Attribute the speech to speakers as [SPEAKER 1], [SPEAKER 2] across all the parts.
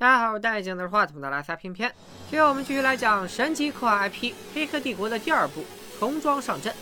[SPEAKER 1] 大家好，我是戴眼镜的是话筒的拉萨片片。今天我们继续来讲神级科幻 IP《黑客帝国》的第二部《重装上阵》。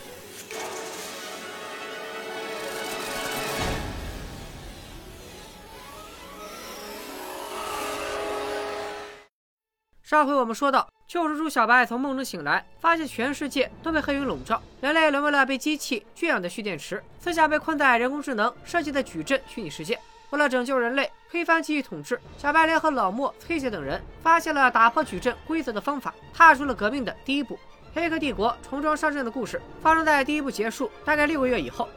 [SPEAKER 1] 上回我们说到，救世主小白从梦中醒来，发现全世界都被黑云笼罩，人类沦为了被机器圈养的蓄电池，思想被困在人工智能设计的矩阵虚拟世界。为了拯救人类，推翻机器统治，小白联合老莫、崔姐等人，发现了打破矩阵规则的方法，踏出了革命的第一步。黑客帝国重装上阵的故事发生在第一部结束大概六个月以后。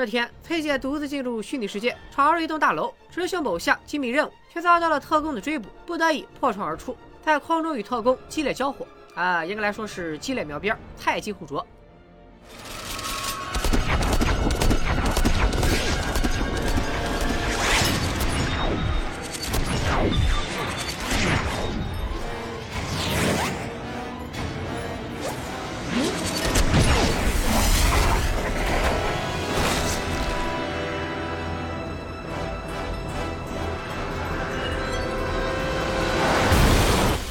[SPEAKER 1] 这天，崔姐独自进入虚拟世界，闯入一栋大楼，执行某项机密任务，却遭到了特工的追捕，不得已破窗而出，在空中与特工激烈交火。啊，应该来说是激烈描边，太极互啄。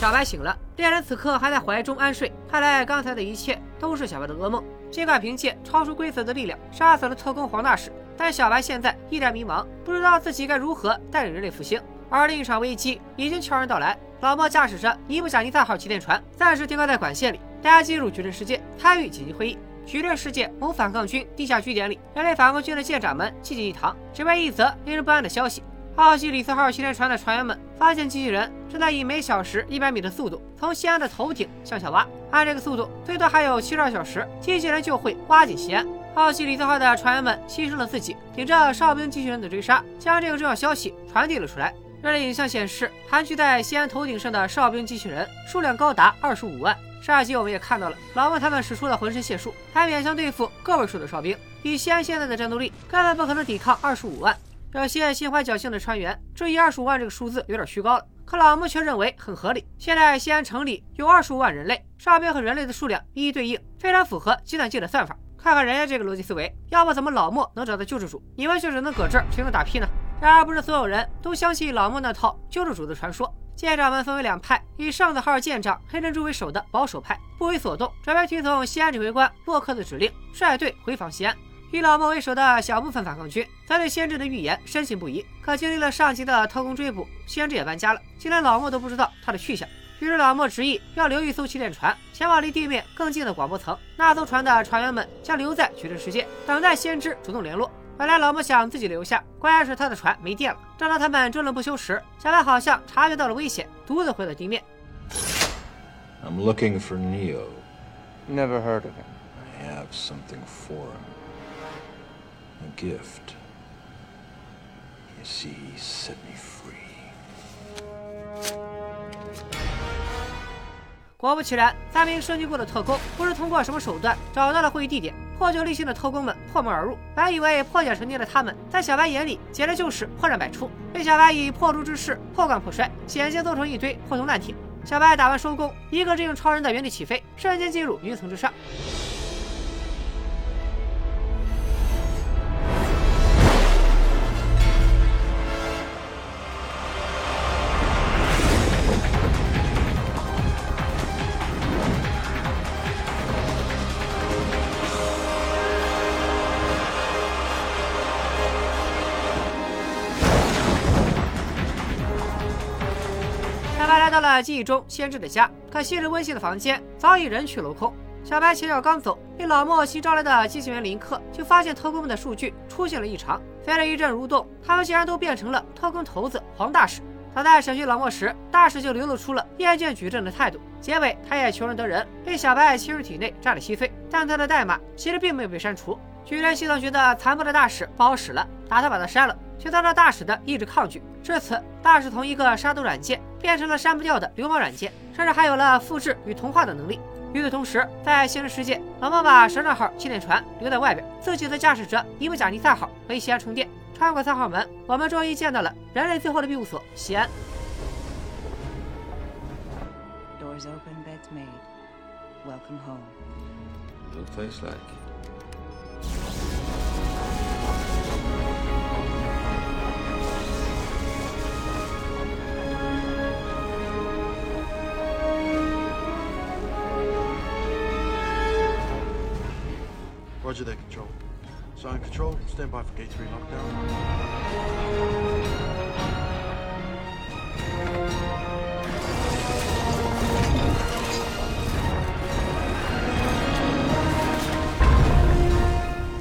[SPEAKER 1] 小白醒了，猎人此刻还在怀中安睡。看来刚才的一切都是小白的噩梦。尽管凭借超出规则的力量杀死了特工黄大使，但小白现在依然迷茫，不知道自己该如何带领人类复兴。而另一场危机已经悄然到来，老莫驾驶着尼布贾尼撒号气垫船，暂时停靠在管线里。大家进入矩阵世界参与紧急会议。矩阵世界某反抗军地下据点里，人类反抗军的舰长们济济一堂，只为一则令人不安的消息。奥西里斯号训练船的船员们发现机器人正在以每小时一百米的速度从西安的头顶向下挖，按这个速度，最多还有七十二小时，机器人就会挖进西安。奥西里斯号的船员们牺牲了自己，顶着哨兵机器人的追杀，将这个重要消息传递了出来。热力影像显示，盘踞在西安头顶上的哨兵机器人数量高达二十五万。上一集我们也看到了，老莫他们使出了浑身解数，才勉强对付个位数的哨兵。以西安现在的战斗力，根本不可能抵抗二十五万。有些心怀侥幸的船员质疑二十五万这个数字有点虚高了，可老莫却认为很合理。现在西安城里有二十五万人类，哨兵和人类的数量一一对应，非常符合计算机的算法。看看人家这个逻辑思维，要不怎么老莫能找到救世主，你们就只能搁这儿听他打屁呢？然而不是所有人都相信老莫那套救世主的传说。舰长们分为两派，以上子号舰长黑珍珠为首的保守派不为所动，准备听从西安指挥官洛克的指令，率队回访西安。以老莫为首的小部分反抗军，则对先知的预言深信不疑。可经历了上级的特工追捕，先知也搬家了，竟连老莫都不知道他的去向。于是老莫执意要留一艘气垫船，前往离地面更近的广播层。那艘船的船员们将留在矩阵世界，等待先知主动联络。本来老莫想自己留下，关键是他的船没电了。正当他们争论不休时，小白好像察觉到了危险，独自回到地面。
[SPEAKER 2] I'm looking for Neo.
[SPEAKER 3] Never heard of him.
[SPEAKER 2] I have something for him. A gift. You see, set me free.
[SPEAKER 1] 果不其然，三名升级过的特工不知通过什么手段找到了会议地点。破旧立新的特工们破门而入，本以为破茧成蝶的他们，在小白眼里简直就是破绽百出，被小白以破竹之势破罐破摔，险些揍成一堆破铜烂铁。小白打完收工，一个智勇超人的原地起飞，瞬间进入云层之上。记忆中先知的家，可昔日温馨的房间早已人去楼空。小白前脚刚走，被老莫新招来的机器人林克就发现特工们的数据出现了异常。飞了一阵蠕动，他们竟然都变成了特工头子黄大使。早在审讯老莫时，大使就流露出了厌倦矩阵的态度。结尾，他也求人得人，被小白侵入体内炸得稀碎，但他的代码其实并没有被删除。矩阵系统觉得残暴的大使不好使了，打算把他删了，却遭到大使的一直抗拒。至此，大使从一个杀毒软件变成了删不掉的流氓软件，甚至还有了复制与同化的能力。与此同时，在现实世界，老莫把神杖号气垫船留在外边，自己的驾驶者伊布贾尼三号回西安充电。穿过三号门，我们终于见到了人类最后的庇护所——西安。
[SPEAKER 3] Doors
[SPEAKER 4] Doors open, beds made. Welcome home.
[SPEAKER 2] No place like it.
[SPEAKER 5] Roger that, Control. Sign Control, stand by for Gate 3 lockdown.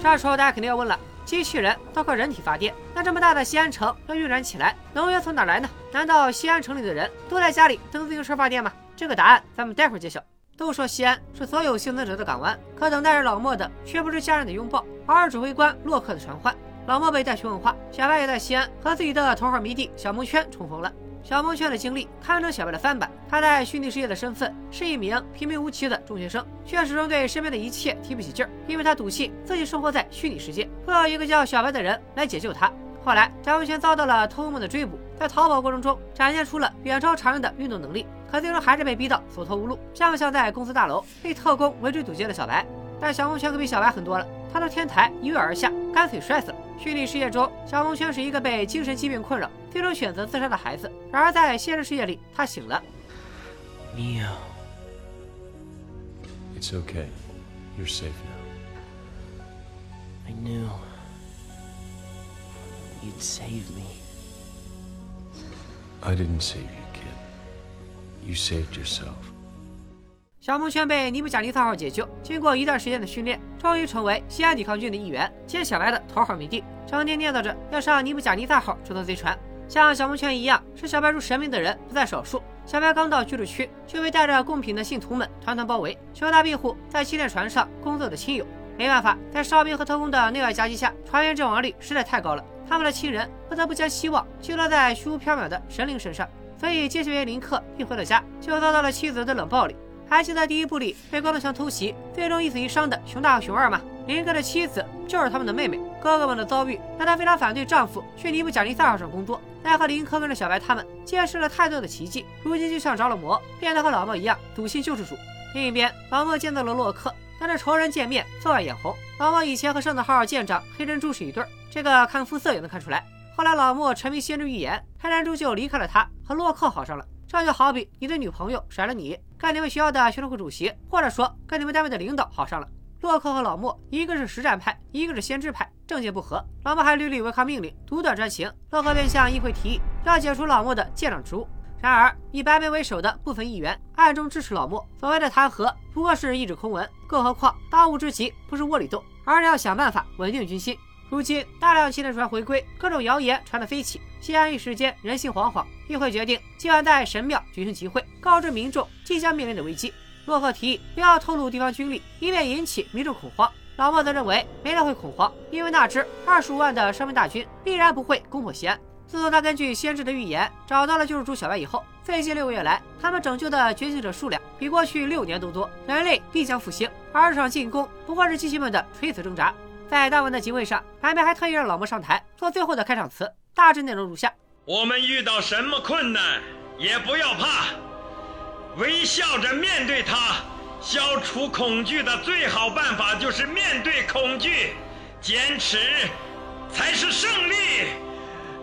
[SPEAKER 1] 这时候大家肯定要问了：机器人都靠人体发电，那这么大的西安城要运转起来，能源从哪来呢？难道西安城里的人都在家里蹬自行车发电吗？这个答案咱们待会儿揭晓。都说西安是所有幸存者的港湾，可等待着老莫的却不是家人的拥抱，而是指挥官洛克的传唤。老莫被带去问话，小白也在西安和自己的头号迷弟小蒙圈重逢了。小蒙圈的经历堪称小白的翻版，他在虚拟世界的身份是一名平平无奇的中学生，却始终对身边的一切提不起劲儿，因为他笃信自己生活在虚拟世界，会有一个叫小白的人来解救他。后来，小蒙圈遭到了偷梦的追捕，在逃跑过程中展现出了远超常人的运动能力，可最终还是被逼到走投无路，将相在公司大楼被特工围追堵截的小白。但小红圈可比小白狠多了，他从天台一跃而下，干脆摔死了。虚拟世界中，小红圈是一个被精神疾病困扰，最终选择自杀的孩子。然而在现实世界里，他醒了。
[SPEAKER 6] Neo.
[SPEAKER 7] It's okay. You're safe now.
[SPEAKER 6] I knew you'd save me.
[SPEAKER 7] I didn't save you. You saved yourself.
[SPEAKER 1] 小木圈被尼布甲尼撒号解救，经过一段时间的训练，终于成为西安抵抗军的一员，接小白的头号迷弟，成天念叨着要上尼布甲尼撒号这艘贼船。像小木圈一样视小白如神明的人不在少数。小白刚到居住区，就被带着贡品的信徒们团团包围，求他庇护在气垫船上工作的亲友。没办法，在哨兵和特工的内外夹击下，船员阵亡率实在太高了，他们的亲人不得不将希望寄托在虚无缥缈的神灵身上。所以接续员林克一回到家，就遭到了妻子的冷暴力。还记得第一部里被光头强偷袭，最终一死一伤的熊大和熊二吗？林克的妻子就是他们的妹妹。哥哥们的遭遇让她非常反对丈夫去尼布甲尼撒号上工作。奈何林克跟着小白他们见识了太多的奇迹，如今就像着了魔，变得和老莫一样笃信救世主。另一边，老莫见到了洛克，当着仇人见面，分外眼红。老莫以前和圣子号舰长黑珍珠是一对儿，这个看肤色也能看出来。后来老莫沉迷先知预言，黑珍珠就离开了他，和洛克好上了。这就好比你的女朋友甩了你，跟你们学校的学生会主席，或者说跟你们单位的领导好上了。洛克和老莫，一个是实战派，一个是先知派，政见不合。老莫还屡屡违抗命令，独断专行。洛克便向议会提议，要解除老莫的舰长职务。然而，以白眉为首的部分议员暗中支持老莫，所谓的弹劾不过是一纸空文。更何况，当务之急不是窝里斗，而是要想办法稳定军心。如今大量气垫船回归，各种谣言传得飞起，西安一时间人心惶惶。议会决定今晚在神庙举行集会，告知民众即将面临的危机。洛克提议不要透露地方军力，以免引起民众恐慌。老莫则认为没人会恐慌，因为那支二十五万的伤兵大军必然不会攻破西安。自从他根据先知的预言找到了救世主小白以后，最近六个月来，他们拯救的觉醒者数量比过去六年都多，人类必将复兴。而这场进攻不过是机器们的垂死挣扎。在当晚的集会上，白眉还特意让老莫上台做最后的开场词，大致内容如下：
[SPEAKER 8] 我们遇到什么困难也不要怕，微笑着面对它。消除恐惧的最好办法就是面对恐惧，坚持才是胜利。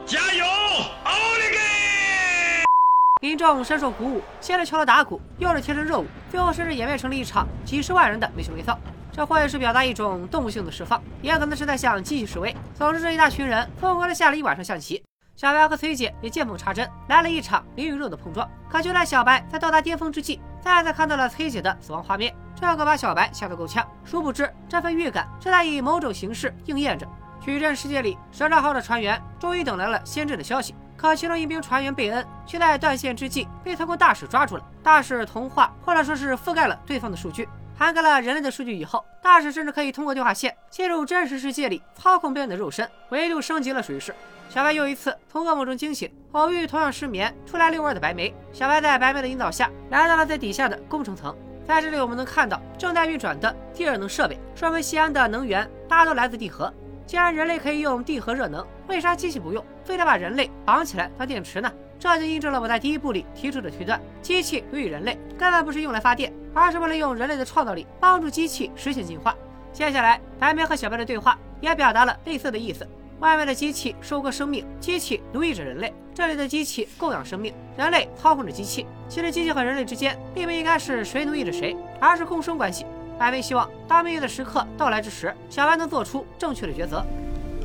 [SPEAKER 8] 加油，奥利给！
[SPEAKER 1] 民众深受鼓舞，先是敲锣打鼓，又是贴身热舞，最后甚至演变成了一场几十万人的没羞没臊。这或许是表达一种动物性的释放，也可能是在向机器示威。总之，这一大群人疯狂的下了一晚上象棋。小白和崔姐也见缝插针，来了一场灵与肉的碰撞。可就在小白在到达巅峰之际，再次看到了崔姐的死亡画面，这可把小白吓得够呛。殊不知，这份预感正在以某种形式应验着。矩阵世界里，蛇杖号的船员终于等来了先知的消息。可其中一名船员贝恩却在断线之际被特工大使抓住了。大使同化或者说是覆盖了对方的数据，涵盖了人类的数据以后，大使甚至可以通过对话线进入真实世界里操控贝恩的肉身，维度升级了属于是。小白又一次从噩梦中惊醒，偶遇同样失眠出来遛弯的白眉。小白在白眉的引导下来到了最底下的工程层，在这里我们能看到正在运转的地热能设备，说明西安的能源大都来自地核。既然人类可以用地核热能，为啥机器不用，非得把人类绑起来当电池呢？这就印证了我在第一部里提出的推断：机器奴役人类根本不是用来发电，而是为了用人类的创造力帮助机器实现进化。接下来，白梅和小白的对话也表达了类似的意思。外面的机器收割生命，机器奴役着人类；这里的机器供养生命，人类操控着机器。其实，机器和人类之间并不应该是谁奴役着谁，而是共生关系。白梅希望，当命运的时刻到来之时，小白能做出正确的抉择。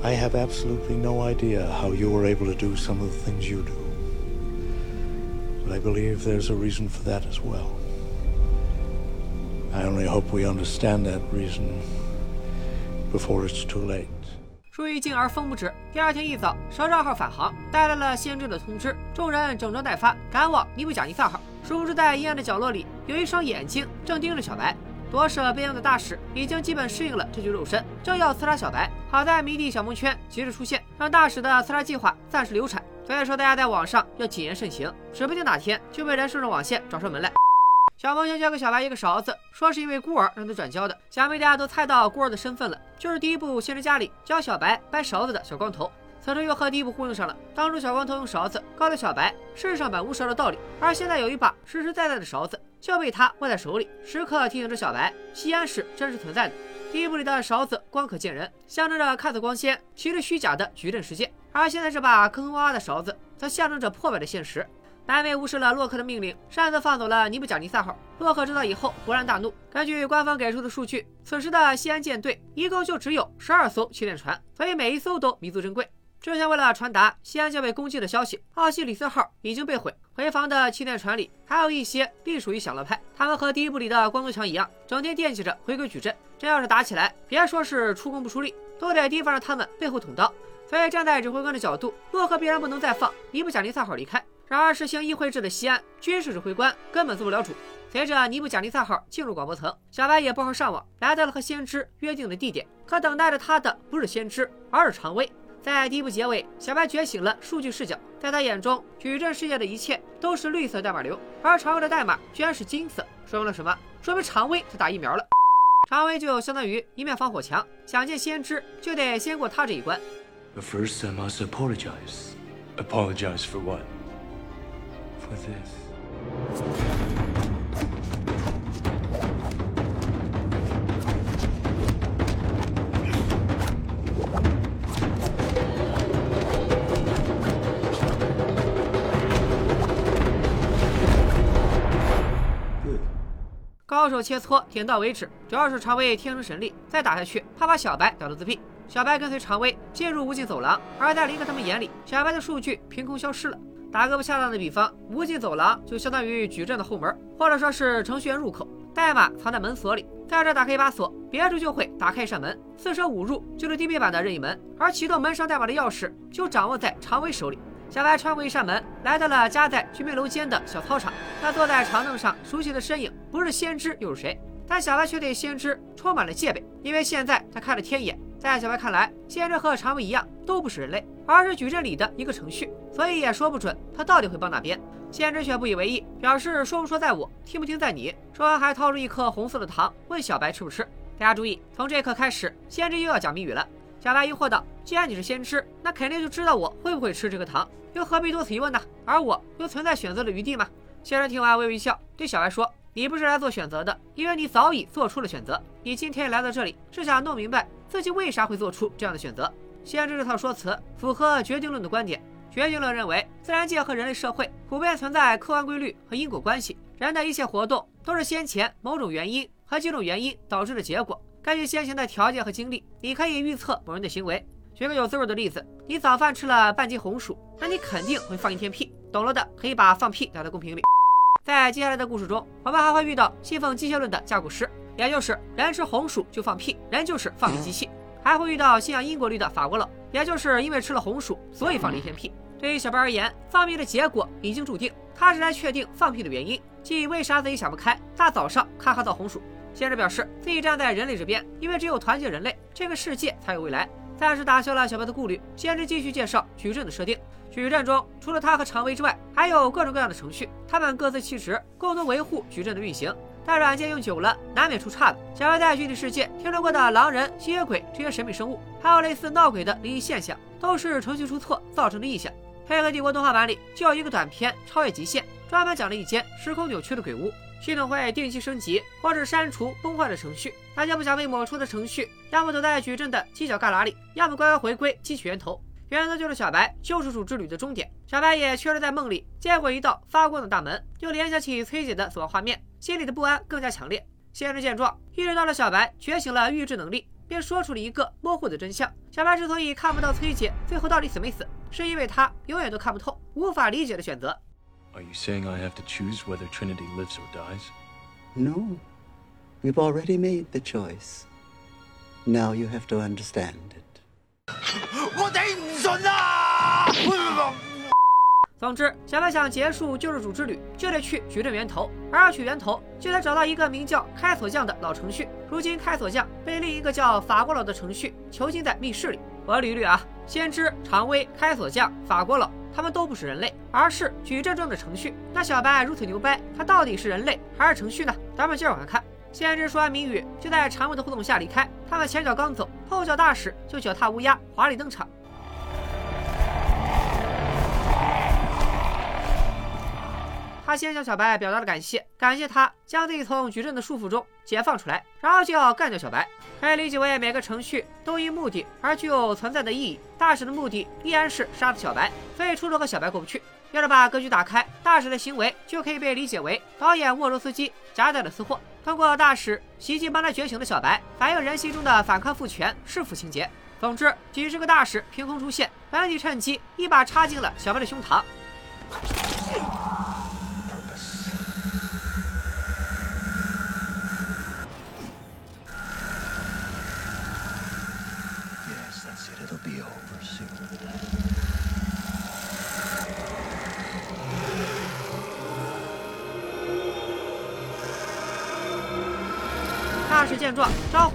[SPEAKER 9] I have absolutely no idea how you were able to do some of things you do. But I believe there's a reason for that as well. I only hope we understand that reason before it's too late.
[SPEAKER 1] 出于敬而风不止，第二天一早，蛇账号返航，带来了先知的通知。众人整装待发，赶往尼布甲尼萨号。殊不知，在阴暗的角落里，有一双眼睛正盯着小白。夺舍边疆的大使已经基本适应了这具肉身，正要刺杀小白。好在迷弟小蒙圈及时出现，让大使的刺杀计划暂时流产。所以说，大家在网上要谨言慎行，指不定哪天就被人顺着网线找上门来。小萌先交给小白一个勺子，说是因为孤儿让他转交的。想必大家都猜到孤儿的身份了，就是第一部《先知家》里教小白掰勺子的小光头。此处又和第一部呼应上了。当初小光头用勺子告诉小白世上本无勺的道理，而现在有一把实实在在的勺子就被他握在手里，时刻提醒着小白西安是真实存在的。第一部里的勺子光可见人，象征着看似光鲜，其实虚假的矩阵世界；而现在这把坑坑洼洼的勺子，则象征着破败的现实。南美无视了洛克的命令，擅自放走了尼布甲尼撒号。洛克知道以后勃然大怒。根据官方给出的数据，此时的西安舰队一共就只有十二艘气垫船，所以每一艘都弥足珍贵。之前为了传达西安将被攻击的消息，奥西里斯号已经被毁。回防的气垫船里还有一些隶属于享乐派，他们和第一部里的光头强一样，整天惦记着回归矩阵。真要是打起来，别说是出工不出力，都得提防着他们背后捅刀。所以站在指挥官的角度，洛克必然不能再放尼布甲尼撒号离开。然而，实行议会制的西安军事指挥官根本做不了主。随着尼布甲尼撒号进入广播层，小白也不好上网，来到了和先知约定的地点。可等待着他的不是先知，而是常威。在第一部结尾，小白觉醒了数据视角，在他眼中，矩阵世界的一切都是绿色代码流，而常威的代码居然是金色，说明了什么？说明常威在打疫苗了。常威就相当于一面防火墙，想见先知就得先过他这一关。
[SPEAKER 7] First, I must apologize. Apologize for what? For this.
[SPEAKER 1] 高手切磋，点到为止。主要是常威天生神力，再打下去，怕把小白打到自闭。小白跟随常威进入无尽走廊，而在林克他们眼里，小白的数据凭空消失了。打个不恰当的比方，无尽走廊就相当于矩阵的后门，或者说是程序员入口，代码藏在门锁里，在这打开一把锁，别处就会打开一扇门。四舍五入就是 DB 版的任意门，而启动门上代码的钥匙就掌握在常威手里。小白穿过一扇门，来到了夹在居民楼间的小操场。他坐在长凳上，熟悉的身影不是先知又是谁？但小白却对先知充满了戒备，因为现在他开了天眼。在小白看来，先知和常威一样，都不是人类，而是矩阵里的一个程序，所以也说不准他到底会帮哪边。先知却不以为意，表示说不说在我，听不听在你。说完还掏出一颗红色的糖，问小白吃不吃。大家注意，从这一刻开始，先知又要讲谜语了。小白疑惑道：“既然你是先知，那肯定就知道我会不会吃这个糖，又何必多此一问呢？而我又存在选择的余地吗？”先生听完微微一笑，对小白说：“你不是来做选择的，因为你早已做出了选择。你今天来到这里，是想弄明白自己为啥会做出这样的选择。”先知这套说辞符合决定论的观点。决定论认为，自然界和人类社会普遍存在客观规律和因果关系，人的一切活动都是先前某种原因和几种原因导致的结果。根据先前的条件和经历，你可以预测某人的行为。举个有滋味的例子，你早饭吃了半斤红薯，那你肯定会放一天屁。懂了的可以把放屁打在公屏里。在接下来的故事中，我们还会遇到信奉机械论的架构师，也就是人吃红薯就放屁，人就是放屁机器；还会遇到信仰因果律的法国佬，也就是因为吃了红薯，所以放了一天屁。对于小白而言，放屁的结果已经注定，他是来确定放屁的原因，即为啥自己想不开，大早上咔咔造红薯。先知表示自己站在人类这边，因为只有团结人类，这个世界才有未来。暂时打消了小白的顾虑，先知继续介绍矩阵的设定。矩阵中除了他和常威之外，还有各种各样的程序，他们各司其职，共同维护矩阵的运行。但软件用久了，难免出岔子。小白在虚拟世界听说过的狼人、吸血鬼这些神秘生物，还有类似闹鬼的灵异现象，都是程序出错造成的异象。黑客帝国动画版里就有一个短片《超越极限》，专门讲了一间时空扭曲的鬼屋，系统会定期升级或者删除崩坏的程序，大家不想被抹除的程序，要么躲在矩阵的犄角旮旯里，要么乖乖回归汲取源头。源头就是小白救世主之旅的终点。小白也确实在梦里见过一道发光的大门，又联想起崔姐的死亡画面，心里的不安更加强烈。先知见状，意识到了小白觉醒了预知能力，便说出了一个模糊的真相：小白之所以看不到崔姐最后到底死没死，是因为他永远都看不透、无法理解的选择。
[SPEAKER 7] Are you saying I have to choose whether Trinity lives or dies?
[SPEAKER 10] No. We've already made the choice. Now you have to understand it.
[SPEAKER 1] 总之，小白想结束救世主之旅，就得去矩阵源头，而要去源头，就得找到一个名叫开锁匠的老程序。如今，开锁匠被另一个叫法国佬的程序囚禁在密室里。我捋捋啊，先知、常威、开锁匠、法国佬，他们都不是人类，而是矩阵中的程序。那小白如此牛掰，他到底是人类还是程序呢？咱们接着往下看。先知说完谜语，就在常威的护送下离开。他们前脚刚走，后脚大使就脚踏乌鸦，华丽登场。他先向小白表达了感谢，感谢他将自己从矩阵的束缚中解放出来，然后就要干掉小白。可以理解为每个程序都因目的而具有存在的意义。大使的目的依然是杀死小白，所以初衷和小白过不去。要是把格局打开，大使的行为就可以被理解为导演沃罗斯基夹带了私货，通过大使袭击帮他觉醒的小白，反映人心中的反抗父权弑父情节。总之，几十个大使凭空出现，本体趁机一把插进了小白的胸膛。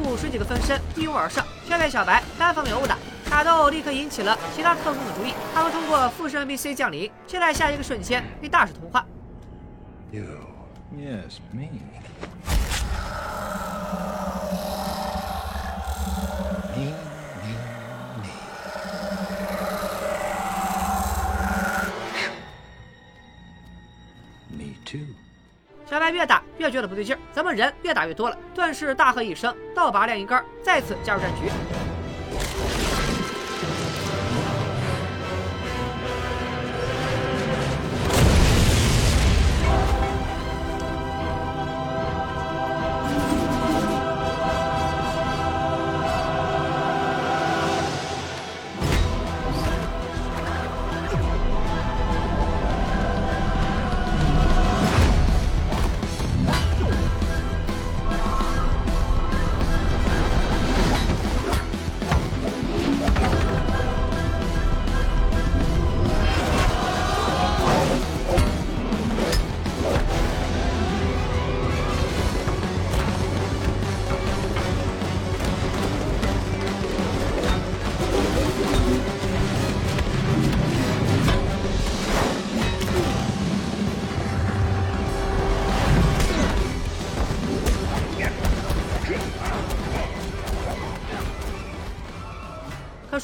[SPEAKER 1] 五十几个分身一拥而上，却被小白单方面殴打。打斗立刻引起了其他特工的注意，他们通过附身 NPC 降临，却在下一个瞬间被大使同化。
[SPEAKER 9] You. Yes. Me,
[SPEAKER 1] 小白越打越觉得不对劲儿，咱们人越打越多了？顿时大喝一声，倒拔晾衣杆，再次加入战局。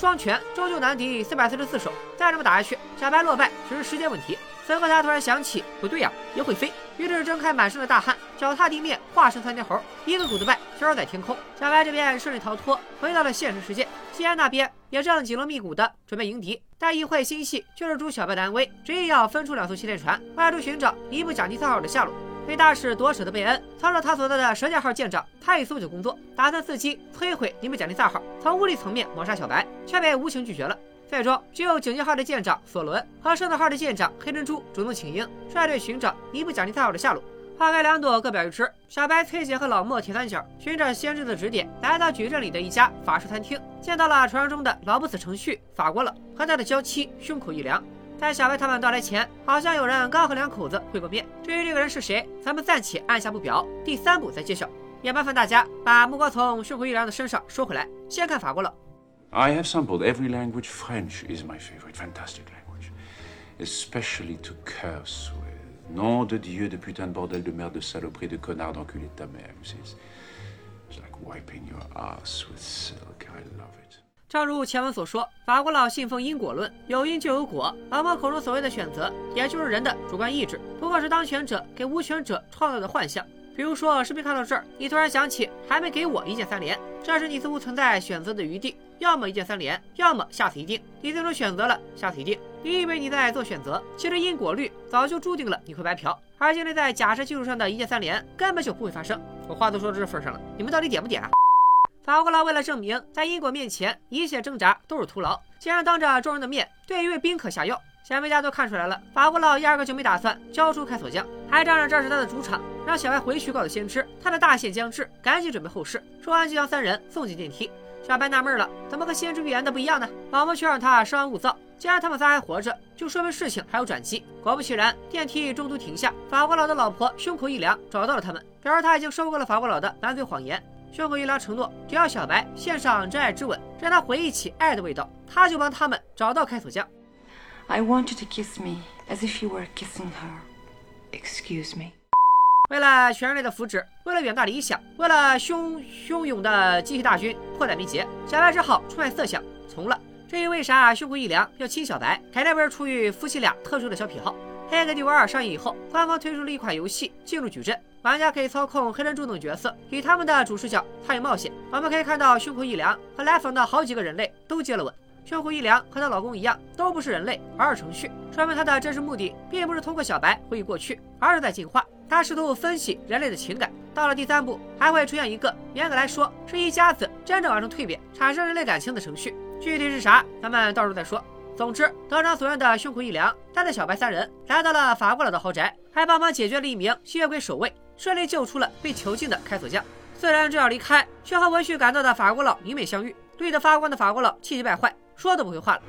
[SPEAKER 1] 双拳终究难敌四百四十四手，再这么打下去，小白落败只是时间问题。此刻他突然想起，不对呀、也会飞，于是睁开满身的大汗，脚踏地面，化身窜天猴，一个骨子败飘在天空。小白这边顺利逃脱，回到了现实世界。西安那边也正紧锣密鼓的准备迎敌，但议会心系救世主小白的安危，执意要分出两艘气垫船，外出寻找尼布甲尼撒号的下落。被大使夺舍的贝恩操着他所在的蛇剑号舰长派搜救工作，打算伺机摧毁尼布甲尼萨号，从物理层面抹杀小白，却被无情拒绝了。最终，只有警戒号的舰长索伦和圣斗号的舰长黑珍珠主动请缨，率队寻找尼布甲尼萨号的下落。花开两朵，各表一枝。小白、崔姐和老莫铁三角循着先知的指点，来到矩阵里的一家法式餐厅，见到了传说中的老不死程序法国佬和他的娇妻，胸口一凉。在小白他们到来前，好像有人刚和两口子会过面。至于这个人是谁，咱们暂且按下不表，第三部再揭晓。也麻烦大家把目光从胸口一凉的身上收回来，先看法国佬。
[SPEAKER 7] I have sampled every language. French is my favorite. Fantastic language. Especially to curse with. Nom de Dieu, de putain de bordel de merde, de saloperie, de connard, d'enculé de ta mère. You see, It's, it's like wiping your ass with silk. I love it.
[SPEAKER 1] 正如前文所说，法国佬信奉因果论，有因就有果。老莫口中所谓的选择，也就是人的主观意志，不过是当权者给无权者创造的幻象。比如说，视频看到这儿，你突然想起还没给我一键三连，这时你似乎存在选择的余地，要么一键三连，要么下次一定。你最终选择了下次一定。你以为你在做选择，其实因果律早就注定了你会白嫖，而建立在假设基础上的一键三连根本就不会发生。我话都说到这份上了，你们到底点不点啊？法国佬为了证明在因果面前一切挣扎都是徒劳，竟然当着众人的面对一位宾客下药。显然大家都看出来了，法国佬压根就没打算交出开锁匠，还仗着这是他的主场，让小白回去告诉先知他的大限将至，赶紧准备后事。说完就将三人送进电梯。小白纳闷了，怎么和先知预言的不一样呢？老莫却让他稍安勿躁，既然他们仨还活着，就说明事情还有转机。果不其然，电梯中途停下，法国佬的老婆胸口一凉，找到了他们，表示他已经收购了法国佬的满嘴谎言。胸口一凉承诺，只要小白献上真爱之吻，让他回忆起爱的味道，他就帮他们找到开锁匠。
[SPEAKER 11] I want you to kiss me as if you were kissing her. Excuse me.
[SPEAKER 1] 为了全人类的福祉，为了远大理想，为了汹汹涌的机器大军迫在眉睫，小白只好出卖色相，从了。至于为啥胸口一凉要亲小白，肯定不是出于夫妻俩特殊的小癖好。《黑客帝国二》上映以后，官方推出了一款游戏《进入矩阵》，玩家可以操控黑珍珠等角色，以他们的主视角参与冒险。我们可以看到，胸口一凉和来访的好几个人类都接了吻。胸口一凉和她老公一样，都不是人类，而是程序，说明她的真实目的并不是通过小白回忆过去，而是在进化。她试图分析人类的情感。到了第三步，还会出现一个严格来说是一家子真正完成蜕变、产生人类感情的程序，具体是啥，咱们到时候再说。总之，得偿所愿的胸口一凉，带着小白三人来到了法国佬的豪宅，还帮忙解决了一名吸血鬼守卫，顺利救出了被囚禁的开锁匠。虽然正要离开，却和闻讯赶到的法国佬迎面相遇。绿得发光的法国佬气急败坏，说都不会话了。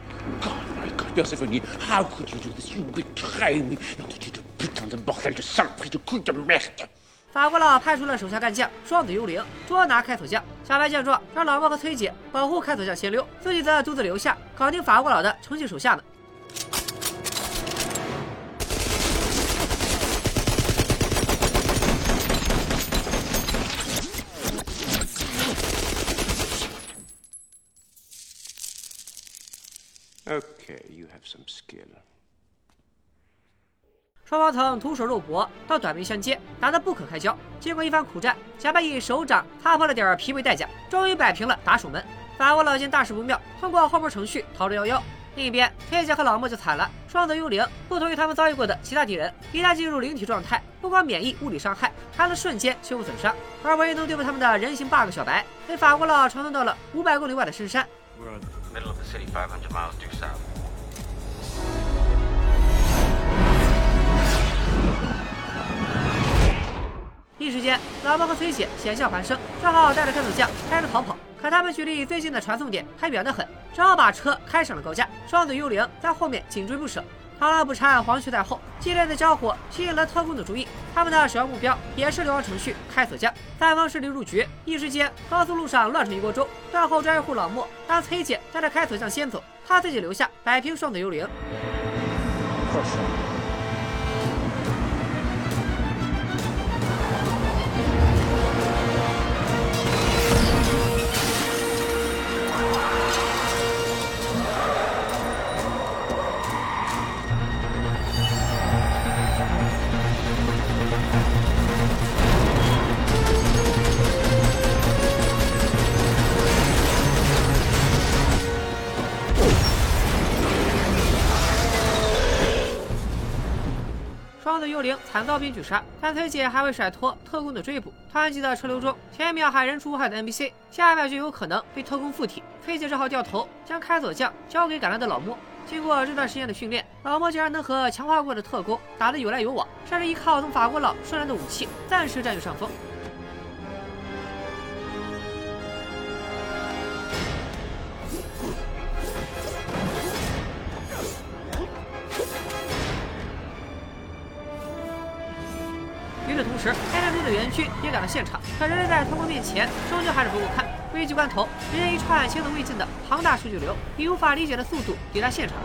[SPEAKER 1] 法国佬派出了手下干将双子幽灵捉拿开锁匠。小白见状，让老莫和崔姐保护开锁匠先溜，自己则独自留下搞定法国佬的重庆手下们。双方从徒手肉搏到短兵相接，打得不可开交。经过一番苦战，小白以手掌踏破了点皮为代价，终于摆平了打手们。法国佬见大事不妙，通过后门程序逃之夭夭。另一边，佩姐和老莫就惨了。双子幽灵不同于他们遭遇过的其他敌人，一旦进入灵体状态，不光免疫物理伤害，还能瞬间修复损伤。而唯一能对付他们的人形 bug 小白，被法国佬传送到了五百公里外的深山。一时间，老莫和崔姐险象环生，正好带着开锁匠开着逃跑。可他们距离最近的传送点还远得很，只好把车开上了高架。双子幽灵在后面紧追不舍，螳螂捕蝉，黄雀在后。激烈的交火吸引了特工的注意，他们的首要目标也是流亡程序开锁匠。三方势力入局，一时间高速路上乱成一锅粥。断后专业户老莫让崔姐带着开锁匠先走，他自己留下摆平双子幽灵。双子幽灵惨遭兵举杀，但崔姐还未甩脱特工的追捕。湍急的车流中，前一秒喊人畜无害的 NPC，下一秒就有可能被特工附体。崔姐只好掉头，将开锁匠交给赶来的老莫。经过这段时间的训练，老莫竟然能和强化过的特工打得有来有往，甚至依靠从法国佬顺来的武器，暂时占据上风。园区也赶到现场，可人类在特工面前终究还是不够看。危急关头，只见一串前所未见的庞大数据流，以无法理解的速度抵达现场。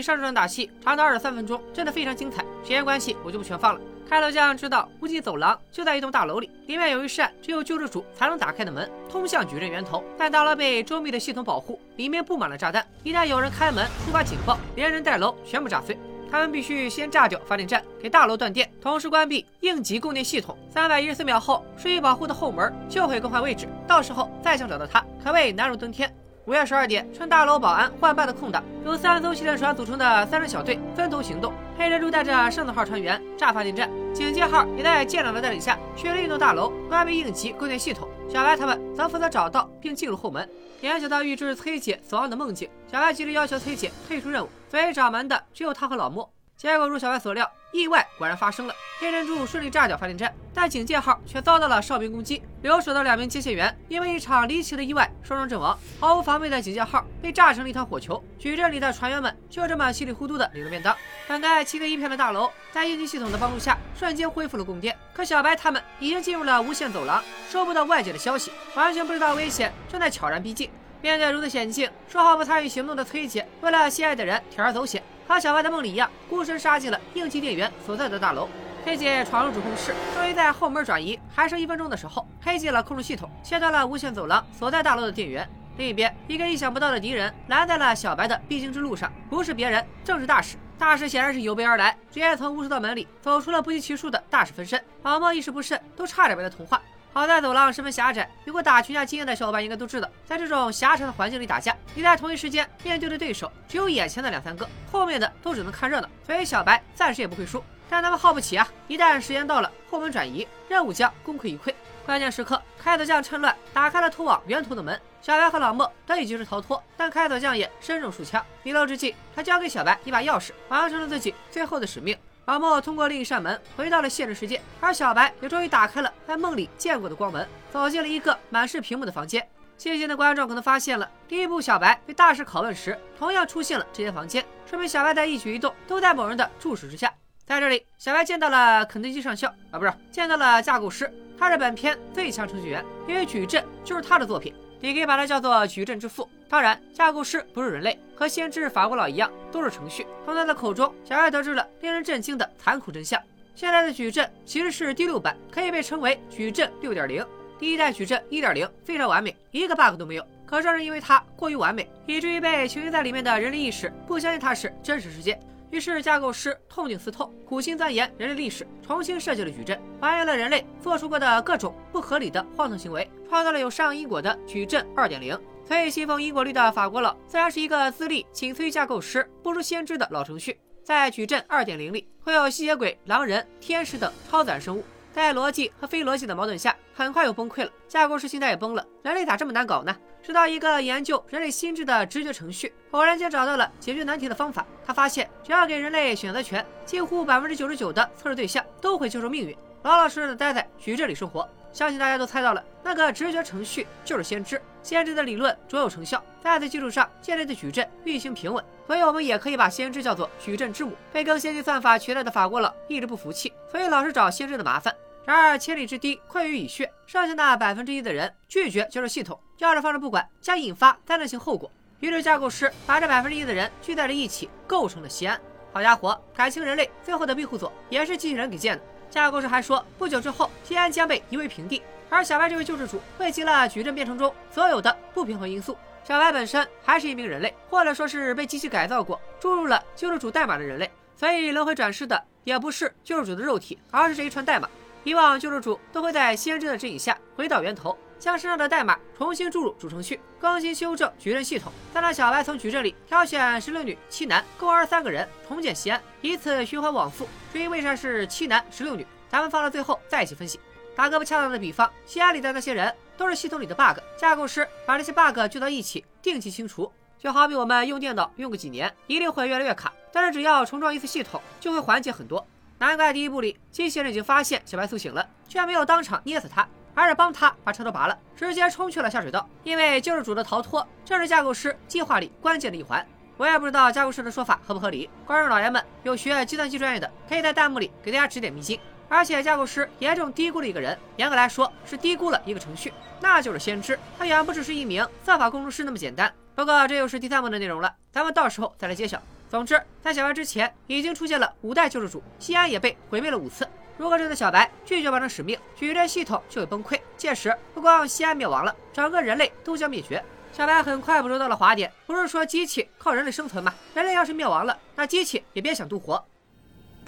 [SPEAKER 1] 以上这段打戏长达二十三分钟，真的非常精彩。时间关系，我就不全放了。开头将知道无尽走廊就在一栋大楼里，里面有一扇只有救世主才能打开的门，通向矩阵源头。但大楼被周密的系统保护，里面布满了炸弹，一旦有人开门触发警报，连人带楼全部炸碎。他们必须先炸掉发电站，给大楼断电，同时关闭应急供电系统。三百一十四秒后，失去保护的后门就会更换位置，到时候再想找到它，可谓难如登天。午夜十二点，趁大楼保安换班的空档，由三艘气垫船组成的三人小队分头行动。黑珍珠带着圣子号船员炸发电站，警戒号也在舰长的带领下去了一栋大楼，关闭应急供电系统。小白他们则负责找到并进入后门。联想到预知崔姐死亡的梦境，小白急着要求崔姐退出任务，所以找门的只有他和老莫。结果如小白所料，意外果然发生了。黑珍珠顺利炸掉发电站，但警戒号却遭到了哨兵攻击。留守的两名接线员因为一场离奇的意外双双阵亡。毫无防备的警戒号被炸成了一团火球。矩阵里的船员们就这么稀里糊涂的领了便当。本该漆黑一片的大楼，在应急系统的帮助下，瞬间恢复了供电。可小白他们已经进入了无线走廊，收不到外界的消息，完全不知道危险正在悄然逼近。面对如此险境，说好不参与行动的崔姐，为了心爱的人铤而走险。和小白的梦里一样，孤身杀进了应急电源所在的大楼。黑姐闯入主控室，终于在后门转移还剩一分钟的时候，黑进了控制系统，切断了无线走廊所在大楼的电源。另一边，一个意想不到的敌人拦在了小白的必经之路上，不是别人，正是大使。大使显然是有备而来，直接从无数道门里走出了不计其数的大使分身。老莫一时不慎，都差点被他同化。好在走廊十分狭窄，有过打群架经验的小伙伴应该都知道，在这种狭窄的环境里打架，你在同一时间面对的对手只有眼前的两三个，后面的都只能看热闹，所以小白暂时也不会输。但他们耗不起啊！一旦时间到了，后门转移，任务将功亏一篑。关键时刻，开锁匠趁乱打开了通往源头的门，小白和老莫得以及时逃脱，但开锁匠也身中数枪。弥留之际，他交给小白一把钥匙，完成了自己最后的使命。老莫通过另一扇门回到了现实世界，而小白也终于打开了在梦里见过的光门，走进了一个满是屏幕的房间。细心的观众可能发现了，第一部小白被大师拷问时，同样出现了这间房间，说明小白的一举一动都在某人的注视之下。在这里，小白见到了肯德基上校啊，不是见到了架构师，他是本片最强程序员，因为矩阵就是他的作品。你可以把它叫做矩阵之父。当然，架构师不是人类，和先知法国佬一样，都是程序。从他的口中，小艾得知了令人震惊的残酷真相：现在的矩阵其实是第六版，可以被称为矩阵六点零。第一代矩阵一点零非常完美，一个 bug 都没有。可正是因为它过于完美，以至于被囚禁在里面的人类意识不相信它是真实世界。于是，架构师痛定思痛，苦心钻研人类历史，重新设计了矩阵，还原了人类做出过的各种不合理的荒唐行为，创造了有上因果的矩阵二点零。所以，信奉因果律的法国佬自然是一个资历仅次于架构师、不如先知的老程序。在矩阵二点零里，会有吸血鬼、狼人、天使等超自然生物。在逻辑和非逻辑的矛盾下，很快又崩溃了。架构师心态也崩了，人类咋这么难搞呢？直到一个研究人类心智的直觉程序，偶然间找到了解决难题的方法。他发现，只要给人类选择权，几乎百分之九十九的测试对象都会接受命运，老老实实的待在矩阵里生活。相信大家都猜到了，那个直觉程序就是先知。先知的理论卓有成效，在此基础上建立的矩阵运行平稳，所以我们也可以把先知叫做矩阵之母。被更先进算法取代的法国佬一直不服气，所以老是找先知的麻烦。然而千里之堤溃于蚁穴，剩下那百分之一的人拒绝接受系统，要着放着不管，将引发灾难性后果。于是架构师把这百分之一的人聚在了一起，构成了西安。好家伙，感情人类最后的庇护所也是机器人给建的。架构师还说，不久之后西安将被夷为平地。而小白这位救世主汇集了矩阵编程中所有的不平衡因素。小白本身还是一名人类，或者说是被机器改造过、注入了救世主代码的人类，所以轮回转世的也不是救世主的肉体，而是这一串代码。以往救世主都会在先知的指引下回到源头，将身上的代码重新注入主程序，更新修正矩阵系统，再让小白从矩阵里挑选十六女七男共二十三个人重建西安，以此循环往复。至于为啥是七男十六女，咱们放到最后再一起分析。打个不恰当的比方，西安里的那些人都是系统里的 bug，架构师把这些 bug 聚到一起，定期清除。就好比我们用电脑用个几年，一定会越来越卡，但是只要重装一次系统，就会缓解很多。难怪第一部里机器人已经发现小白苏醒了，却没有当场捏死他，而是帮他把车头拔了，直接冲去了下水道。因为救世主的逃脱正是架构师计划里关键的一环。我也不知道架构师的说法合不合理，观众老爷们有学计算机专业的，可以在弹幕里给大家指点迷津。而且架构师严重低估了一个人，严格来说是低估了一个程序，那就是先知。他远不只是一名算法工程师那么简单。不过这又是第三部的内容了，咱们到时候再来揭晓。总之，在小白之前已经出现了五代救世主，西安也被毁灭了五次。如果这次小白拒绝完成使命，矩阵系统就会崩溃，届时不光西安灭亡了，整个人类都将灭绝。小白很快捕捉到了滑点，不是说机器靠人类生存吗？人类要是灭亡了，那机器也别想度活。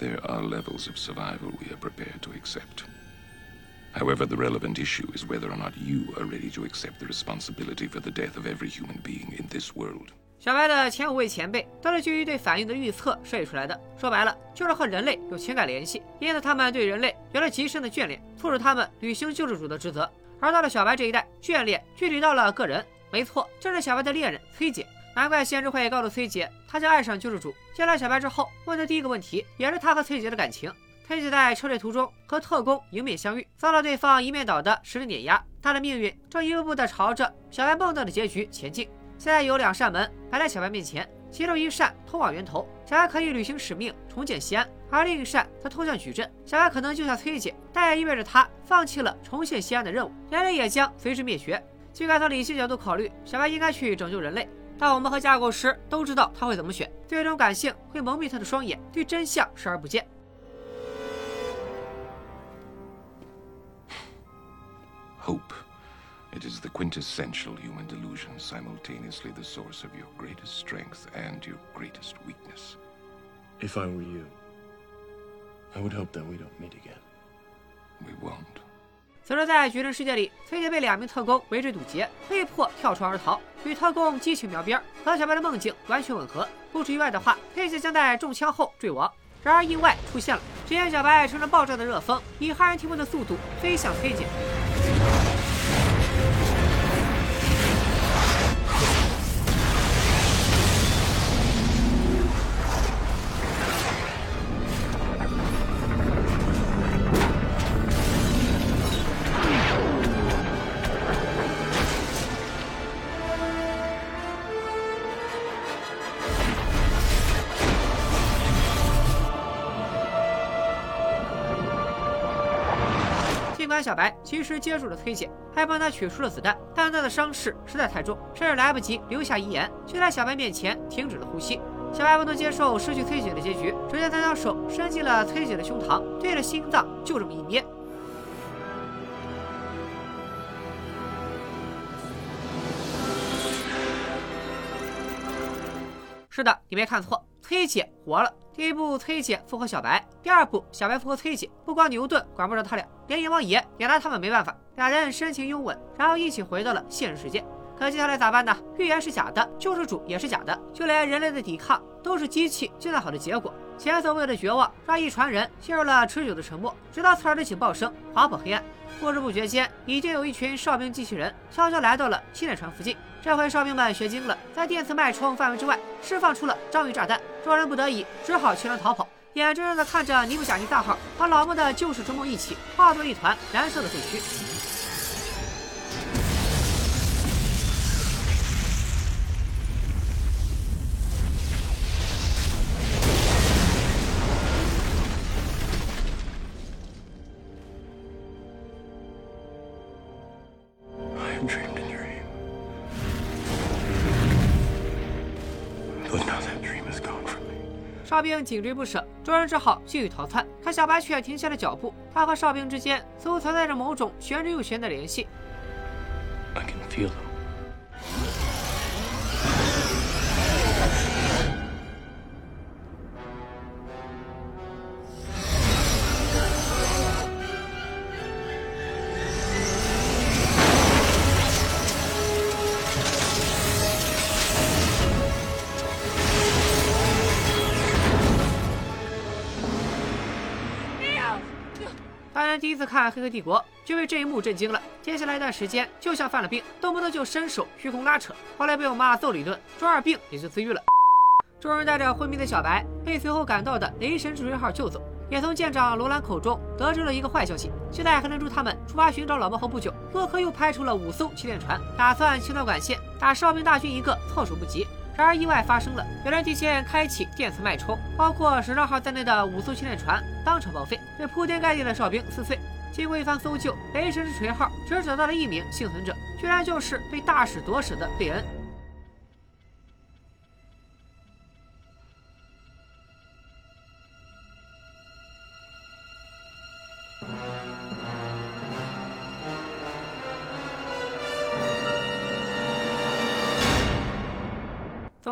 [SPEAKER 7] There are levels of survival we are prepared to accept. However, the relevant issue is whether or not you are ready to accept the responsibility for the death of every human being in this world.
[SPEAKER 1] 小白的前五位前辈都是基于对反应的预测设计出来的，说白了就是和人类有情感联系，因此他们对人类有了极深的眷恋，促使他们履行救世主的职责。而到了小白这一代，眷恋具体到了个人，没错，正是小白的恋人崔姐。难怪先知会告诉崔姐，他将爱上救世主。见了小白之后，问的第一个问题也是他和崔姐的感情。崔姐在车队途中和特工迎面相遇，遭到对方一面倒的实力碾压，他的命运正一步步的朝着小白梦到的结局前进。现在有两扇门摆在小白面前，其中一扇通往源头，小白可以履行使命重建西安；而另一扇则通向矩阵，小白可能救下崔姐，但也意味着他放弃了重现西安的任务，人类也将随之灭绝。尽管从理性角度考虑，小白应该去拯救人类，但我们和架构师都知道他会怎么选，最终感性会蒙蔽他的双眼，对真相视而不见。
[SPEAKER 7] Hope. It is the quintessential human delusion, simultaneously the source of your greatest strength and your greatest weakness.
[SPEAKER 2] If I were you, I would hope that we don't meet again.
[SPEAKER 7] We won't.
[SPEAKER 1] 此时，在矩阵世界里，崔姐被两名特工围追堵截，被迫跳窗而逃，与特工激情描边，和小白的梦境完全吻合。不出意外的话，崔姐将在中枪后坠亡。然而，意外出现了，只见小白乘着爆炸的热风，以骇人听闻的速度飞向崔姐。及时接住了崔姐，还帮她取出了子弹，但她的伤势实在太重，甚至来不及留下遗言，就在小白面前停止了呼吸。小白不能接受失去崔姐的结局，只见他将手伸进了崔姐的胸膛，对着心脏就这么一捏。是的，你没看错，崔姐活了。第一部崔姐复活小白，第二部小白复活崔姐。不光牛顿管不着他俩，连阎王爷也拿他们没办法。俩人深情拥吻，然后一起回到了现实世界。可接下来咋办呢？预言是假的，救世主也是假的，就连人类的抵抗都是机器计算好的结果。前所未有的绝望让一船人陷入了持久的沉默，直到刺耳的警报声划破黑暗。不知不觉间，已经有一群哨兵机器人悄悄来到了气垫船附近。这回哨兵们学精了，在电磁脉冲范围之外释放出了章鱼炸弹，众人不得已只好弃车逃跑，眼睁睁地看着尼布甲尼大号和老莫的救世之梦一起化作一团燃烧的废墟。并紧追不舍，众人只好继续逃窜。可小白却停下了脚步，他和哨兵之间似乎存在着某种玄之又玄的联系。第一次看《黑客帝国》就被这一幕震惊了。接下来一段时间就像犯了病，动不动就伸手虚空拉扯。后来被我妈揍了一顿，中二病也就自愈了。众人带着昏迷的小白被随后赶到的雷神之锤号救走，也从舰长罗兰口中得知了一个坏消息：就在黑珍珠他们出发寻找老猫后不久，洛克又派出了五艘气垫船，打算切断管线，打哨兵大军一个措手不及。然而意外发生了，原来提前开启电磁脉冲，包括十兆号在内的五艘训练船当场报废，被铺天盖地的哨兵撕碎。经过一番搜救，雷神之锤号只找到了一名幸存者，居然就是被大使夺舍的贝恩。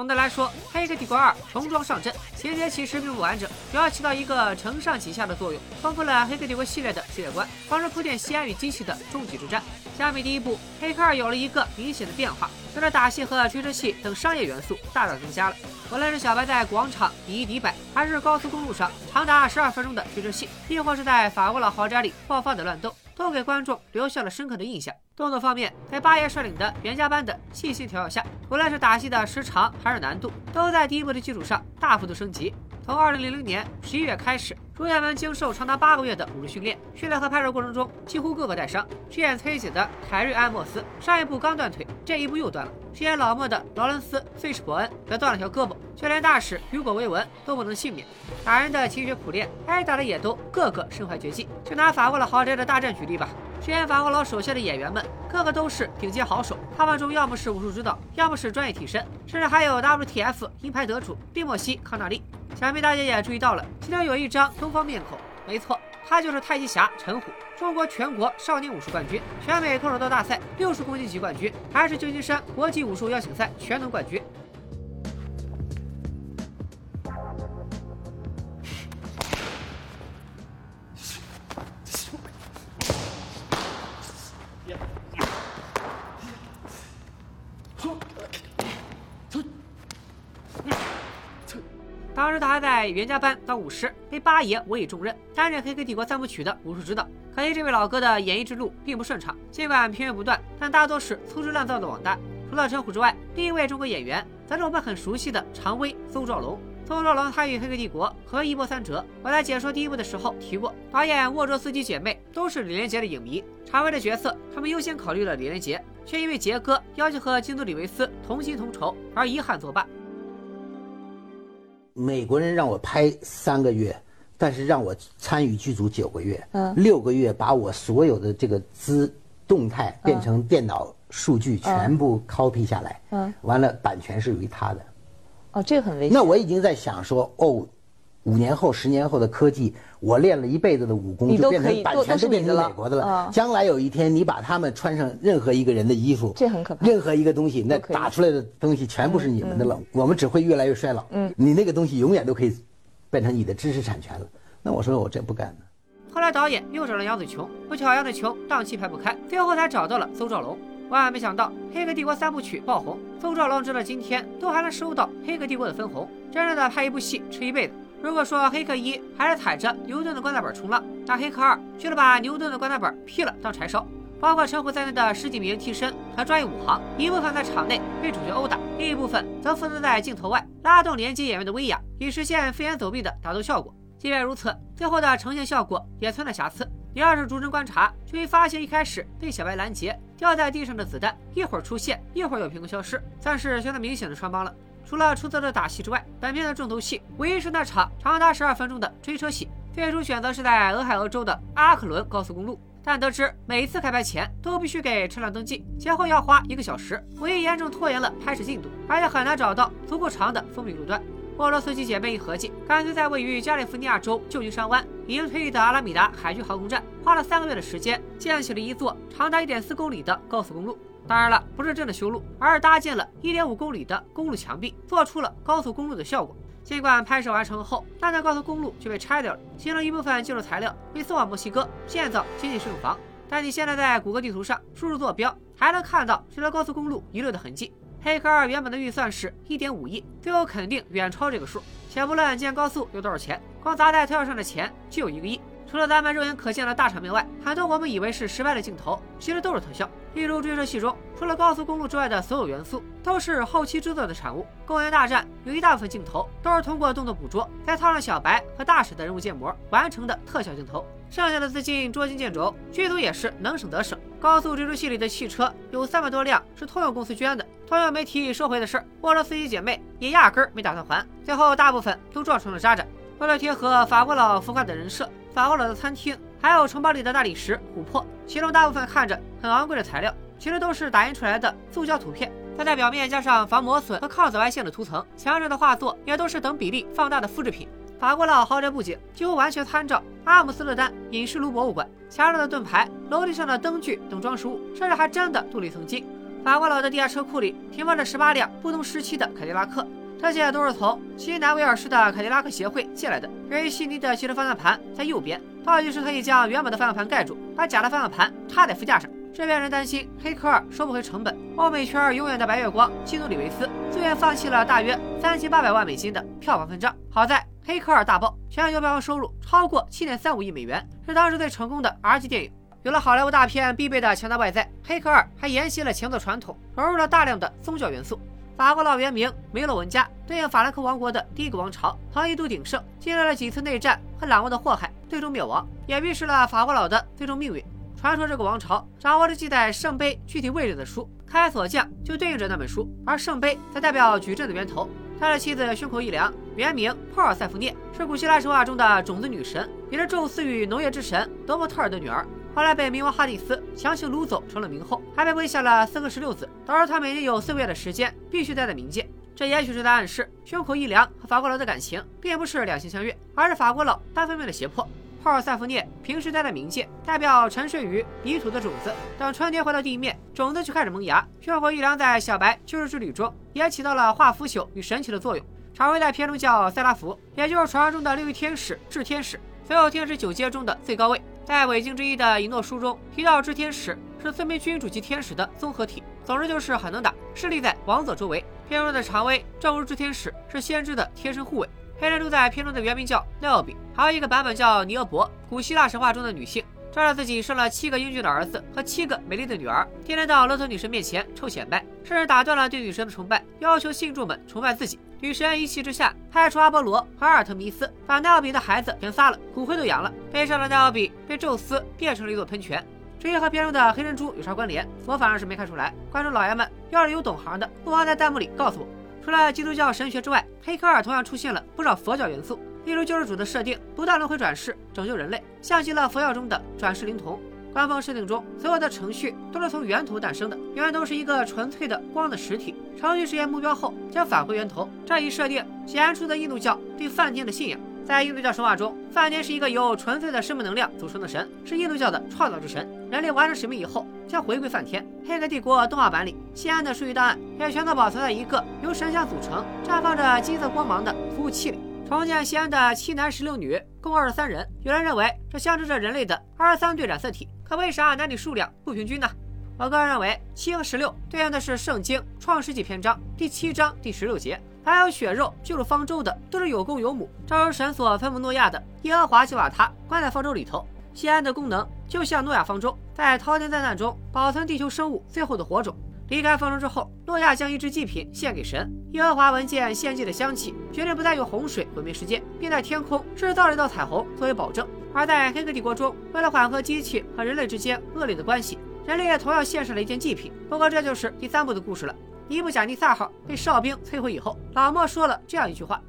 [SPEAKER 1] 总的来说，《黑客帝国二》重装上阵，情节其实并不完整，主要起到一个承上启下的作用，丰富了《黑客帝国》系列的世界观，帮助铺垫西安与机器的终极之战。相比第一部，《黑客二》有了一个明显的变化，随着打戏和追车戏等商业元素大大增加了。无论是小白在广场以一敌百，还是高速公路上长达十二分钟的追车戏，亦或是在法国老豪宅里爆发的乱斗，都给观众留下了深刻的印象。动作方面，在八爷率领的袁家班的细心调教下，无论是打戏的时长还是难度，都在第一部的基础上大幅度升级。从二零零零年十一月开始，主演们经受长达八个月的武术训练，训练和拍摄过程中几乎个个带伤。饰演崔姐的凯瑞·艾莫斯，上一部刚断腿，这一部又断了；饰演老莫的劳伦斯·费什伯恩则断了条胳膊，就连大使雨果·维文都不能幸免。打人的勤学苦练，挨打的也都个个身怀绝技。就拿法国老豪宅的大战举例吧，饰演法国佬手下的演员们，个个都是顶尖好手，他们中要么是武术指导，要么是专业替身，甚至还有 WTF 银牌得主蒂莫西·康纳利。想必大家也注意到了，其中有一张东方面孔，没错，他就是太极侠陈虎，中国全国少年武术冠军，全美空手道大赛六十公斤级冠军，还是旧金山国际武术邀请赛全能冠军。当时他还在袁家班当武师，被八爷委以重任，担任《黑客帝国》三部曲的武术指导。可惜这位老哥的演艺之路并不顺畅，尽管片源不断，但大多是粗制滥造的网大。除了陈虎之外，另一位中国演员则是我们很熟悉的常威邹兆龙。邹兆龙参与《黑客帝国》和一波三折。我在解说第一部的时候提过，导演沃卓斯基姐妹都是李连杰的影迷。常威的角色，他们优先考虑了李连杰，却因为杰哥要求和京都李维斯同薪同酬而遗憾作罢。
[SPEAKER 12] 美国人让我拍三个月，但是让我参与剧组九个月，嗯，六个月把我所有的这个资动态变成电脑数据，全部 copy 下来，嗯，完了版权是属于他的。
[SPEAKER 13] 哦，这个很危险。
[SPEAKER 12] 那我已经在想说，哦，五年后、十年后的科技，我练了一辈子的武功，就变成版权都变成美国的了。将来有一天，你把他们穿上任何一个人的衣服，
[SPEAKER 13] 这很可怕。
[SPEAKER 12] 任何一个东西，那打出来的东西全部是你们的了。我们只会越来越衰老。嗯，你那个东西永远都可以变成你的知识产权了。那我说我这不干了。
[SPEAKER 1] 后来导演又找了杨紫琼，不巧杨紫琼档期排不开，最后才找到了邹兆龙。万万没想到，《黑客帝国》三部曲爆红，邹兆龙直到今天都还能收到《黑客帝国》的分红。真正的拍一部戏吃一辈子。如果说《黑客一》还是踩着牛顿的棺材本冲浪，那《黑客二》却是把牛顿的棺材本劈了当柴烧。包括陈虎在内的十几名替身和专业武行，一部分在场内被主角殴打，另一部分则负责在镜头外拉动连接演员的威亚，以实现飞檐走壁的打斗效果。即便如此，最后的呈现效果也存在瑕疵。你要是逐帧观察，就会发现一开始被小白拦截，掉在地上的子弹一会儿出现，一会儿又凭空消失，算是相当明显的穿帮了。除了出色的打戏之外，本片的重头戏唯一是那场长达十二分钟的追车戏。最初选择是在俄亥俄州的阿克伦高速公路，但得知每次开拍前都必须给车辆登记，前后要花一个小时，唯一严重拖延了拍摄进度，而且很难找到足够长的封闭路段。沃罗斯基姐妹一合计，干脆在位于加利福尼亚州旧金山湾已经退役的阿拉米达海军航空站，花了三个月的时间建起了一座长达一点四公里的高速公路。当然了，不是真的修路，而是搭建了一点五公里的公路墙壁，做出了高速公路的效果。尽管拍摄完成后，那段高速公路却被拆掉了，其中一部分建筑材料被送往墨西哥建造经济适用房。但你现在在谷歌地图上输入坐标，还能看到这条高速公路遗留的痕迹。黑客二原本的预算是一点五亿，最后肯定远超这个数。且不论建高速有多少钱，光砸在特效上的钱就有一个亿。除了咱们肉眼可见的大场面外，很多我们以为是失败的镜头，其实都是特效。例如追车戏中，除了高速公路之外的所有元素，都是后期制作的产物。公园大战有一大部分镜头都是通过动作捕捉，再套上小白和大使的人物建模完成的特效镜头。剩下的资金捉襟见肘，剧组也是能省则省。高速追逐戏里的汽车有三百多辆是通用公司捐的，通用没提收回的事儿，沃罗斯基姐妹也压根儿没打算还。最后大部分都撞成了渣渣。为了贴合法国佬浮夸的人设，法国佬的餐厅还有城堡里的大理石、琥珀，其中大部分看着很昂贵的材料，其实都是打印出来的塑胶图片。再在表面加上防磨损和抗紫外线的涂层，墙上的画作也都是等比例放大的复制品。法国佬豪宅布景几乎完全参照阿姆斯特丹影视卢博物馆，墙上的盾牌、楼梯上的灯具等装饰物，甚至还真的镀了一层金。法国佬的地下车库里停放着十八辆不同时期的凯迪拉克，这些都是从西南威尔士的凯迪拉克协会借来的。由于悉尼的汽车方向盘在右边，倒计时可以将原本的方向盘盖住，把假的方向盘插在副驾上。这边人担心黑客二收不回成本，欧美圈永远的白月光基努里维斯自愿放弃了大约三千八百万美金的票房分账。好在黑客二大爆，全球票房收入超过七点三五亿美元，是当时最成功的 R 级电影。有了好莱坞大片必备的强大外在，《黑客二》还沿袭了前作传统，融入了大量的宗教元素。法国佬原名梅洛文加，对应法兰克王国的第一个王朝，曾一度鼎盛，经历了几次内战和懒惰的祸害，最终灭亡，也预示了法国佬的最终命运。传说这个王朝掌握着记载圣杯具体位置的书，开锁匠就对应着那本书，而圣杯则代表矩阵的源头。他的妻子胸口一凉，原名珀尔塞福涅，是古希腊神话中的种子女神，也是宙斯与农业之神德莫特尔的女儿。后来被冥王哈迪斯强行掳走，成了冥后，还被喂下了四个石榴籽，导致他每年有四个月的时间必须待在冥界。这也许是在暗示，胸口一凉和法国佬的感情并不是两情相悦，而是法国佬单方面的胁迫。珀尔塞福涅平时待在冥界，代表沉睡于泥土的种子，等春天回到地面，种子就开始萌芽。胸口一凉在小白救世之旅中也起到了化腐朽与神奇的作用。常威在片中叫塞拉福，也就是传说中的六翼天使炽天使，所有天使九阶中的最高位。在伪经之一的以诺书中提到，炽天使是孙膑君主级天使的综合体，总之就是很能打，势力在王座周围。片中的常威正如炽天使，是先知的贴身护卫。黑珍珠在片中的原名叫廖奥比，还有一个版本叫尼俄伯，古希腊神话中的女性，仗着自己生了七个英俊的儿子和七个美丽的女儿，天天到勒特女神面前臭显摆，甚至打断了对女神的崇拜，要求信众们崇拜自己。女神一气之下，派出阿波罗和阿尔特弥斯，把奈奥比的孩子全杀了，骨灰都扬了。悲伤的奈奥比被宙斯变成了一座喷泉。至于和片中的黑珍珠有啥关联，我反而是没看出来。观众老爷们，要是有懂行的，不妨在弹幕里告诉我。除了基督教神学之外，《黑客二》同样出现了不少佛教元素，例如救世主的设定，不断轮回转世拯救人类，像极了佛教中的转世灵童。官方设定中，所有的程序都是从源头诞生的，永远都是一个纯粹的光的实体。程序实现目标后将返回源头，这一设定显然出自印度教对梵天的信仰。在印度教神话中，梵天是一个由纯粹的生命能量组成的神，是印度教的创造之神。人类完成使命以后，将回归梵天。《黑客帝国》动画版里，西安的数据档案也全都保存在一个由神像组成、绽放着金色光芒的服务器里。重建西安的七男十六女，共二十三人。有人认为这象征着人类的二十三对染色体。可为啥男女数量不平均呢？我个人认为，七和十六对应的是《圣经·创世纪》篇章第七章第十六节。还有血肉救入方舟的，都是有公有母。正如神所吩咐诺亚的，耶和华就把他关在方舟里头。西安的功能就像诺亚方舟，在滔天灾难中保存地球生物最后的火种。离开方舟之后，诺亚将一只祭品献给神。耶和华闻见献祭的香气，决定不再用洪水毁灭世界，并在天空制造了一道彩虹作为保证。而在黑客帝国中，为了缓和机器和人类之间恶劣的关系，人类也同样献上了一件祭品。不过这就是第三部的故事了。尼布贾尼撒号被哨兵摧毁以后，老莫说了这样一句话：“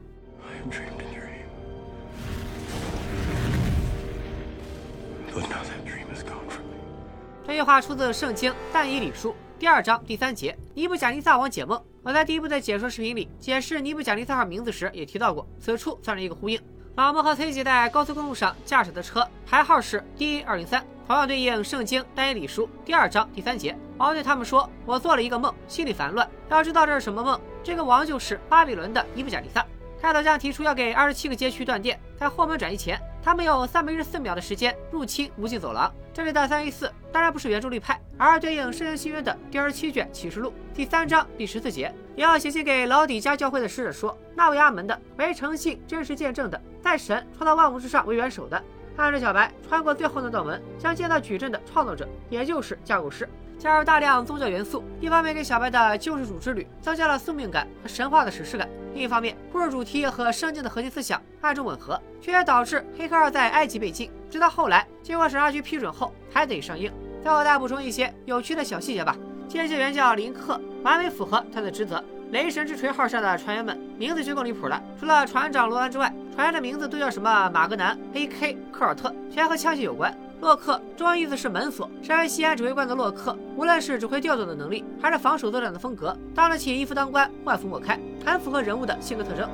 [SPEAKER 1] 这句话出自《圣经·但以理书》第二章第三节。尼布贾尼撒王解梦。我在第一部的解说视频里解释尼布贾尼撒号名字时也提到过，此处算是一个呼应。老莫和崔姐在高速公路上驾驶的车牌号是 D 二零三。同样对应《圣经·单一理书》第二章第三节，王对他们说：“我做了一个梦，心里烦乱。要知道这是什么梦？这个王就是巴比伦的伊布贾尼撒。开头将提出要给二十七个街区断电，在后门转移前，他们有三百一十四秒的时间入侵无尽走廊。这里的三一四当然不是原著律派，而对应《圣经新约》的第二十七卷启示录第三章第十四节。也要写信给老底家教会的使者说：那位阿门的，为诚信、真实见证的，在神创造万物之上为元首的。”看着小白穿过最后那道门，将见到矩阵的创造者，也就是架构师，加入大量宗教元素，一方面给小白的救世主之旅增加了宿命感和神话的史诗感，另一方面故事主题和圣经的核心思想暗中吻合，却也导致《黑客二》在埃及被禁，直到后来经过审查局批准后才得以上映。最后再补充一些有趣的小细节吧，接线员叫林克，完美符合他的职责。雷神之锤号上的船员们名字就更离谱了，除了船长罗兰之外，船员的名字都叫什么马格南、A.K. 科尔特，全和枪械有关。洛克中文意思是门锁，身为西安指挥官的洛克，无论是指挥调动的能力，还是防守作战的风格，当得起一夫当关，万夫莫开，很符合人物的性格特征。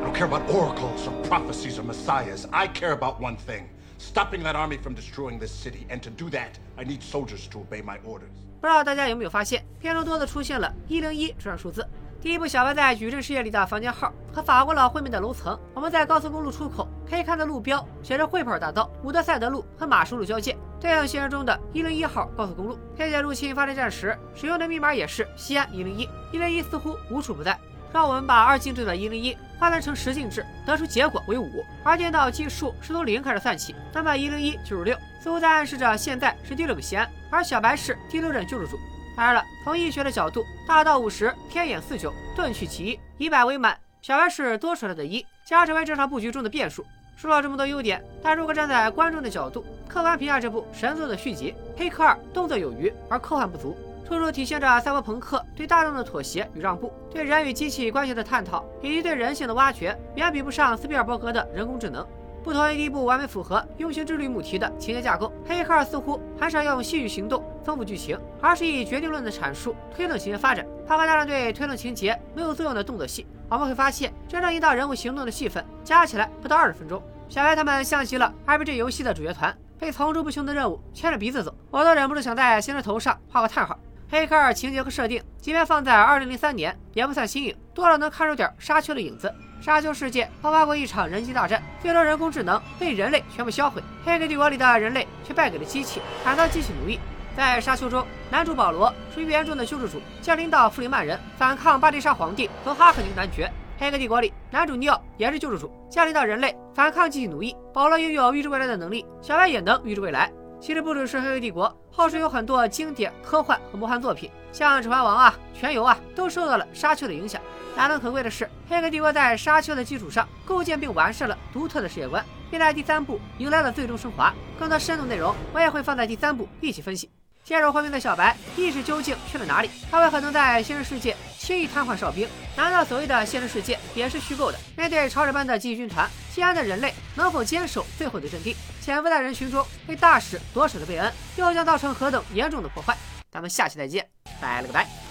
[SPEAKER 13] I don't care about oracles or prophecies or messiahs. I care about one thing: stopping that army from destroying this city. And to do that, I need soldiers to obey my orders.
[SPEAKER 1] 不知道大家有没有发现，片中多次出现了一零一这串数字。第一部小白在矩阵世界里的房间号和法国佬会面的楼层，我们在高速公路出口可以看到路标写着“汇跑大道、伍德赛德路和马舒路交界”，对应现实中的一零一号高速公路。天界入侵发电站时使用的密码也是西安一零一，一零一似乎无处不在。让我们把二进制的一零一换算成十进制，得出结果为五，而电脑计数是从零开始算起，那么一零一就是六，似乎在暗示着现在是第六个西安，而小白是第六任救世主。当然了，从医学的角度，大道五十，天眼四九，遁去其一，以百为满。小白是多出来的一，加成为这场布局中的变数。说了这么多优点，但如果站在观众的角度，客观评价这部神作的续集《黑客二》，动作有余而科幻不足，处处体现着赛博朋克对大众的妥协与让步，对人与机器关系的探讨，以及对人性的挖掘，远比不上斯皮尔伯格的人工智能。不同于第一部完美符合“用心之旅”母题的情节架构，《黑客》似乎很少用戏剧行动丰富剧情，而是以决定论的阐述推动情节发展，抛开大量对推动情节没有作用的动作戏。我们会发现，真正引导人物行动的戏份加起来不到二十分钟。小白他们像极了 RPG 游戏的主角团，被层出不穷的任务牵着鼻子走，我都忍不住想在新人头上画个叹号。黑客二情节和设定，即便放在二零零三年也不算新颖，多少能看出点沙丘的影子。沙丘世界爆发过一场人机大战，最终人工智能被人类全部销毁，黑客帝国里的人类却败给了机器，惨遭机器奴役。在沙丘中，男主保罗是预言中的救世主，降临到弗里曼人，反抗巴蒂沙皇帝和哈克尼男爵。黑客帝国里，男主尼奥也是救世主，降临到人类，反抗机器奴役。保罗拥有预知未来的能力，小白也能预知未来。其实不只是黑客帝国，后世有很多经典科幻和魔幻作品，像《指环王》啊、《全游》啊，都受到了沙丘的影响。难能可贵的是，黑客帝国在沙丘的基础上构建并完善了独特的世界观，并在第三部迎来了最终升华。更多深度内容我也会放在第三部一起分析。陷入昏迷的小白意识究竟去了哪里？他为何能在现实世界轻易瘫痪哨兵？难道所谓的现实世界也是虚构的？面对超人般的机器军团，西安的人类能否坚守最后的阵地？潜伏在人群中被大使夺舍的贝恩，又将造成何等严重的破坏？咱们下期再见，拜了个拜。